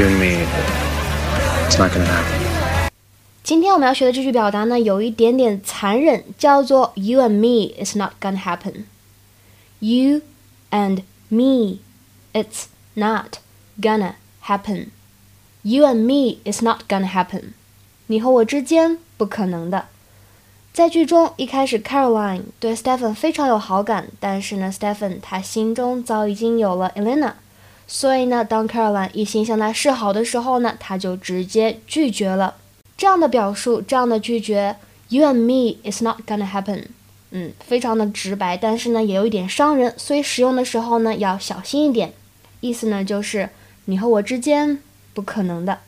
you and me, it's not gonna happen. 今天我们要学的这句表达呢，有一点点残忍，叫做 "You and me, it's not gonna happen." You and me, it's not gonna happen. You and me, it's not gonna happen. 你和我之间不可能的。在剧中一开始，Caroline 对 Stefan 非常有好感，但是呢，Stefan 他心中早已经有了 Elena。所以呢，当 Caroline 一心向他示好的时候呢，他就直接拒绝了。这样的表述，这样的拒绝，You and me is not gonna happen，嗯，非常的直白，但是呢，也有一点伤人，所以使用的时候呢，要小心一点。意思呢，就是你和我之间不可能的。